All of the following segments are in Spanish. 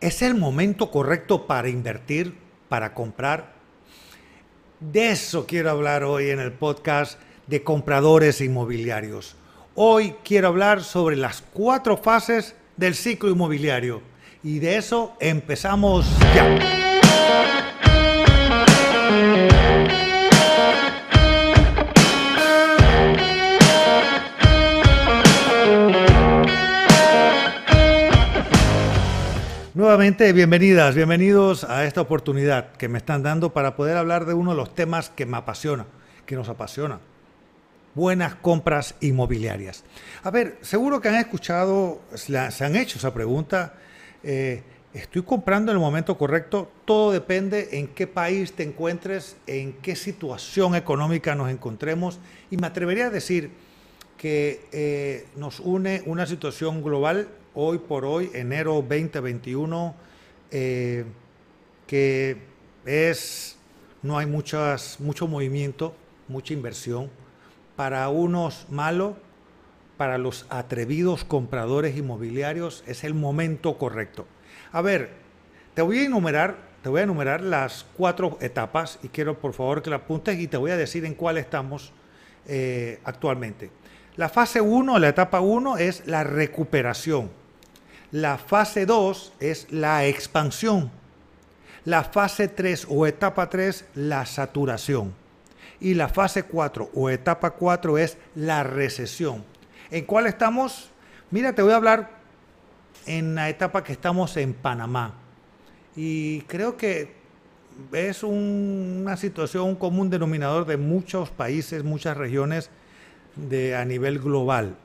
¿Es el momento correcto para invertir, para comprar? De eso quiero hablar hoy en el podcast de compradores inmobiliarios. Hoy quiero hablar sobre las cuatro fases del ciclo inmobiliario y de eso empezamos ya. Nuevamente, bienvenidas, bienvenidos a esta oportunidad que me están dando para poder hablar de uno de los temas que me apasiona, que nos apasiona. Buenas compras inmobiliarias. A ver, seguro que han escuchado, se han hecho esa pregunta. Eh, ¿Estoy comprando en el momento correcto? Todo depende en qué país te encuentres, en qué situación económica nos encontremos. Y me atrevería a decir que eh, nos une una situación global hoy por hoy, enero 2021, eh, que es, no hay muchas, mucho movimiento, mucha inversión. Para unos malo, para los atrevidos compradores inmobiliarios es el momento correcto. A ver, te voy a enumerar, te voy a enumerar las cuatro etapas y quiero por favor que la apuntes y te voy a decir en cuál estamos eh, actualmente. La fase 1, la etapa 1 es la recuperación. La fase 2 es la expansión. La fase 3 o etapa 3, la saturación. Y la fase 4 o etapa 4 es la recesión. ¿En cuál estamos? Mira, te voy a hablar en la etapa que estamos en Panamá. Y creo que es una situación, un común denominador de muchos países, muchas regiones de, a nivel global.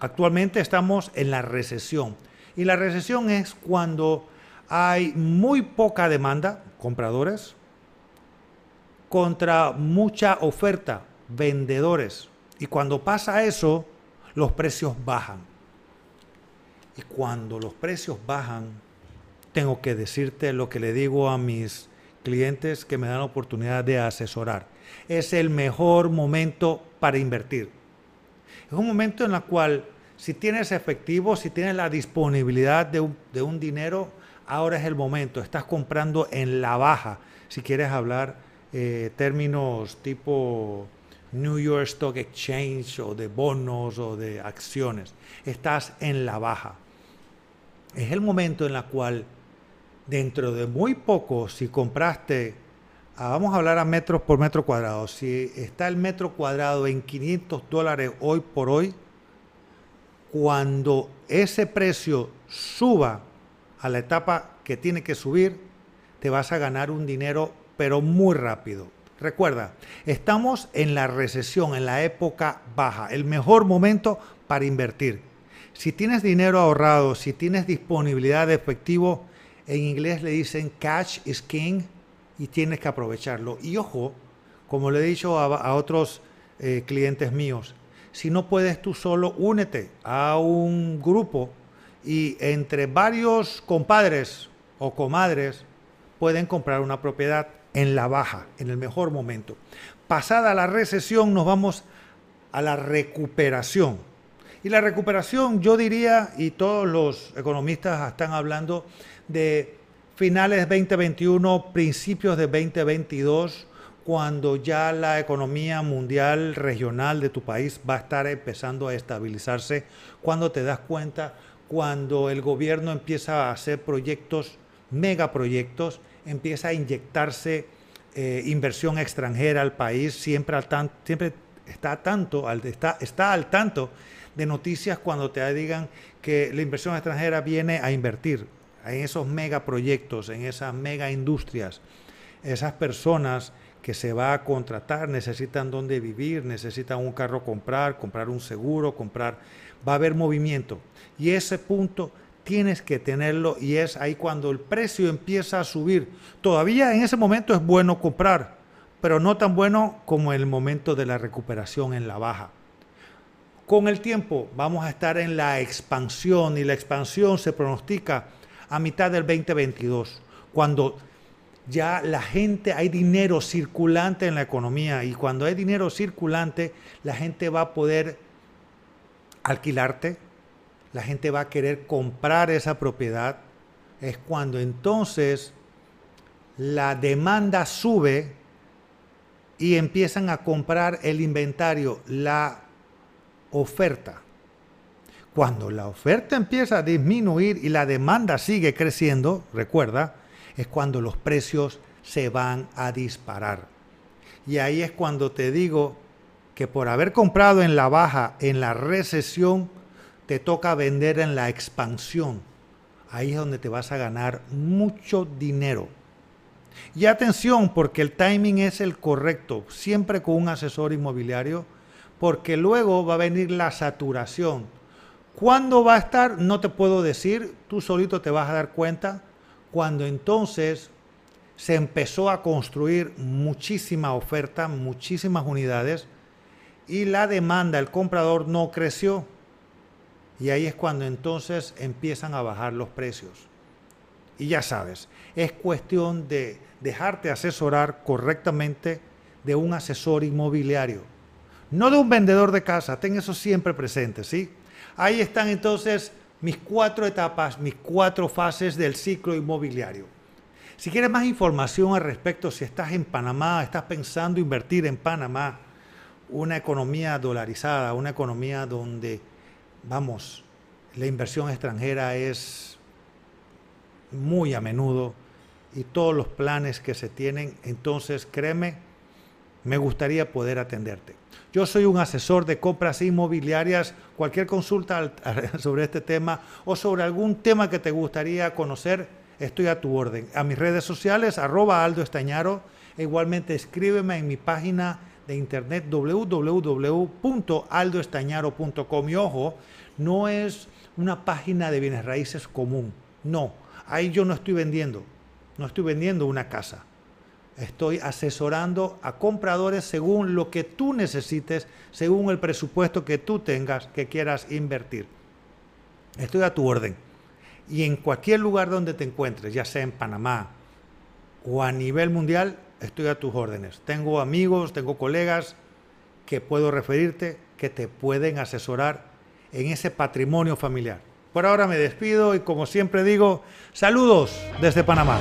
Actualmente estamos en la recesión. Y la recesión es cuando hay muy poca demanda, compradores, contra mucha oferta, vendedores. Y cuando pasa eso, los precios bajan. Y cuando los precios bajan, tengo que decirte lo que le digo a mis clientes que me dan la oportunidad de asesorar. Es el mejor momento para invertir. Es un momento en el cual si tienes efectivo, si tienes la disponibilidad de un, dinero, ahora es el momento. Estás comprando en la baja. Si quieres hablar eh, términos tipo New York Stock Exchange o de bonos o de acciones, estás en la baja. Es el momento en el cual dentro de muy poco, si compraste, ah, vamos a hablar a metros por metro cuadrado, si está el metro cuadrado en 500 dólares hoy por hoy, cuando ese precio suba a la etapa que tiene que subir, te vas a ganar un dinero, pero muy rápido. Recuerda, estamos en la recesión, en la época baja, el mejor momento para invertir. Si tienes dinero ahorrado, si tienes disponibilidad de efectivo, en inglés le dicen cash is king y tienes que aprovecharlo. Y ojo, como le he dicho a, otros eh, clientes míos, si no puedes tú solo, únete a un grupo y entre varios compadres o comadres pueden comprar una propiedad en la baja, en el mejor momento. Pasada la recesión nos vamos a la recuperación. Y la recuperación, yo diría, y todos los economistas están hablando de finales de 2021, principios de 2022, cuando ya la economía mundial regional de tu país va a estar empezando a estabilizarse, cuando te das cuenta, cuando el gobierno empieza a hacer proyectos, megaproyectos, empieza a inyectarse eh, inversión extranjera al país, siempre, al siempre está, tanto, está al tanto de noticias cuando te digan que la inversión extranjera viene a invertir. En esos megaproyectos, en esas mega industrias, esas personas que se va a contratar, necesitan dónde vivir, necesitan un carro comprar, comprar un seguro, comprar, va a haber movimiento. Y ese punto tienes que tenerlo y es ahí cuando el precio empieza a subir. Todavía en ese momento es bueno comprar, pero no tan bueno como el momento de la recuperación en la baja. Con el tiempo vamos a estar en la expansión y la expansión se pronostica a mitad del 2022, cuando ya la gente, hay dinero circulante en la economía y cuando hay dinero circulante, la gente va a poder alquilarte, la gente va a querer comprar esa propiedad es cuando entonces la demanda sube y empiezan a comprar el inventario, la oferta. Cuando la oferta empieza a disminuir y la demanda sigue creciendo, recuerda, es cuando los precios se van a disparar. Y ahí es cuando te digo que por haber comprado en la baja, en la recesión, te toca vender en la expansión. Ahí es donde te vas a ganar mucho dinero. Y atención, porque el timing es el correcto, siempre con un asesor inmobiliario, porque luego va a venir la saturación. ¿Cuándo va a estar? No te puedo decir, tú solito te vas a dar cuenta cuando entonces se empezó a construir muchísima oferta, muchísimas unidades, y la demanda, el comprador no creció. Y ahí es cuando entonces empiezan a bajar los precios. Y ya sabes, es cuestión de dejarte asesorar correctamente de un asesor inmobiliario, no de un vendedor de casa, ten eso siempre presente, ¿sí? Ahí están entonces mis cuatro etapas, mis cuatro fases del ciclo inmobiliario. Si quieres más información al respecto, si estás en Panamá, estás pensando invertir en Panamá, una economía dolarizada, una economía donde, vamos, la inversión extranjera es muy a menudo y todos los planes que se tienen, entonces créeme, me gustaría poder atenderte. Yo soy un asesor de compras inmobiliarias. Cualquier consulta sobre este tema o sobre algún tema que te gustaría conocer, estoy a tu orden. A mis redes sociales, arroba Aldo Estañaro. E igualmente escríbeme en mi página de internet www.aldoestañaro.com. Y ojo, no es una página de bienes raíces común. No, ahí yo no estoy vendiendo. No estoy vendiendo una casa. Estoy asesorando a compradores según lo que tú necesites, según el presupuesto que tú tengas, que quieras invertir. Estoy a tu orden. Y en cualquier lugar donde te encuentres, ya sea en Panamá o a nivel mundial, estoy a tus órdenes. Tengo amigos, tengo colegas que puedo referirte, que te pueden asesorar en ese patrimonio familiar. Por ahora me despido y como siempre digo, saludos desde Panamá.